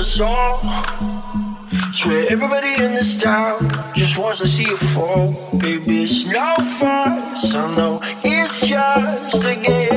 a song. Swear everybody in this town just wants to see you fall. Baby, it's no fun, I know it's just a game.